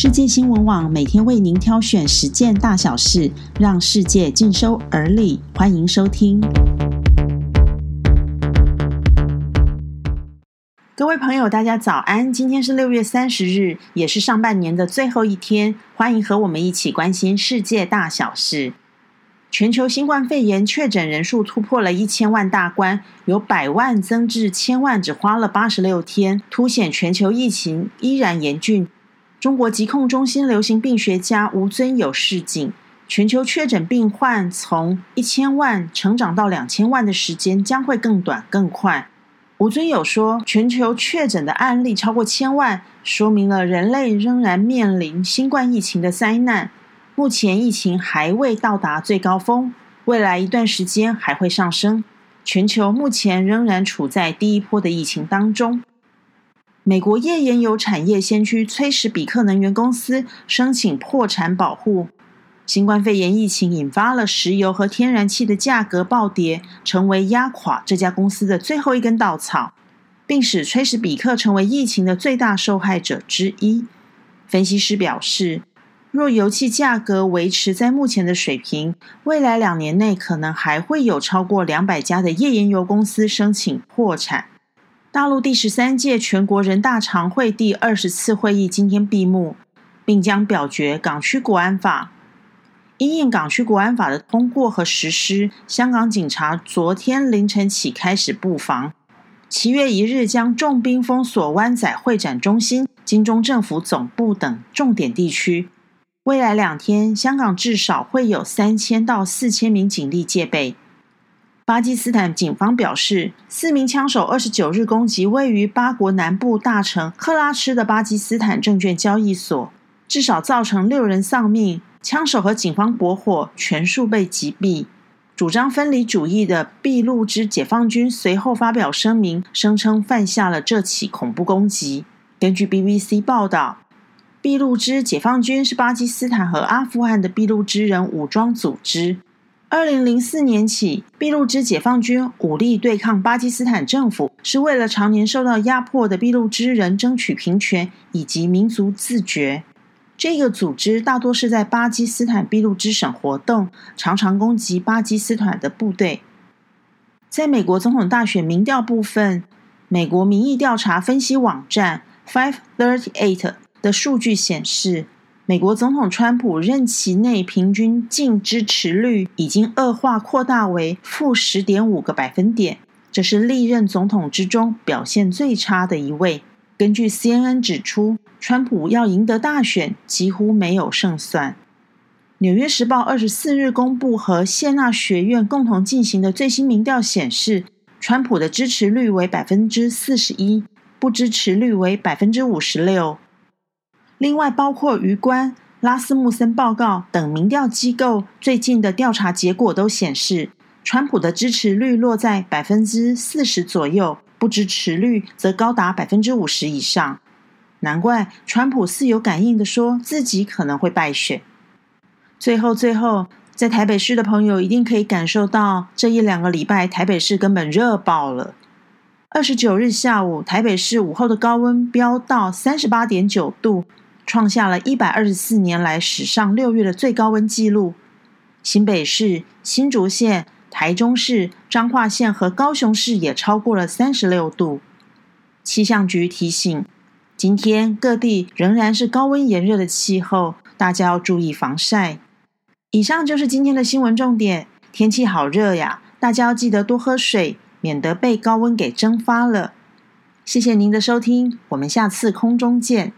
世界新闻网每天为您挑选十件大小事，让世界尽收耳里。欢迎收听。各位朋友，大家早安！今天是六月三十日，也是上半年的最后一天。欢迎和我们一起关心世界大小事。全球新冠肺炎确诊人数突破了一千万大关，由百万增至千万，只花了八十六天，凸显全球疫情依然严峻。中国疾控中心流行病学家吴尊友示警，全球确诊病患从一千万成长到两千万的时间将会更短更快。吴尊友说，全球确诊的案例超过千万，说明了人类仍然面临新冠疫情的灾难。目前疫情还未到达最高峰，未来一段时间还会上升。全球目前仍然处在第一波的疫情当中。美国页岩油产业先驱崔什比克能源公司申请破产保护。新冠肺炎疫情引发了石油和天然气的价格暴跌，成为压垮这家公司的最后一根稻草，并使崔什比克成为疫情的最大受害者之一。分析师表示，若油气价格维持在目前的水平，未来两年内可能还会有超过两百家的页岩油公司申请破产。大陆第十三届全国人大常会第二十次会议今天闭幕，并将表决港区国安法。因应港区国安法的通过和实施，香港警察昨天凌晨起开始布防，七月一日将重兵封锁湾仔会展中心、金钟政府总部等重点地区。未来两天，香港至少会有三千到四千名警力戒备。巴基斯坦警方表示，四名枪手二十九日攻击位于巴国南部大城克拉吃的巴基斯坦证券交易所，至少造成六人丧命。枪手和警方搏火，全数被击毙。主张分离主义的俾路支解放军随后发表声明，声称犯下了这起恐怖攻击。根据 BBC 报道，俾路支解放军是巴基斯坦和阿富汗的俾路支人武装组织。二零零四年起，俾路支解放军武力对抗巴基斯坦政府，是为了常年受到压迫的俾路支人争取平权以及民族自觉。这个组织大多是在巴基斯坦俾路支省活动，常常攻击巴基斯坦的部队。在美国总统大选民调部分，美国民意调查分析网站 Five Thirty Eight 的数据显示。美国总统川普任期内平均净支持率已经恶化扩大为负十点五个百分点，这是历任总统之中表现最差的一位。根据 CNN 指出，川普要赢得大选几乎没有胜算。纽约时报二十四日公布和谢纳学院共同进行的最新民调显示，川普的支持率为百分之四十一，不支持率为百分之五十六。另外，包括余关、拉斯穆森报告等民调机构最近的调查结果都显示，川普的支持率落在百分之四十左右，不支持率则高达百分之五十以上。难怪川普似有感应的说自己可能会败选。最后，最后，在台北市的朋友一定可以感受到，这一两个礼拜台北市根本热爆了。二十九日下午，台北市午后的高温飙到三十八点九度。创下了一百二十四年来史上六月的最高温纪录。新北市、新竹县、台中市、彰化县和高雄市也超过了三十六度。气象局提醒，今天各地仍然是高温炎热的气候，大家要注意防晒。以上就是今天的新闻重点。天气好热呀，大家要记得多喝水，免得被高温给蒸发了。谢谢您的收听，我们下次空中见。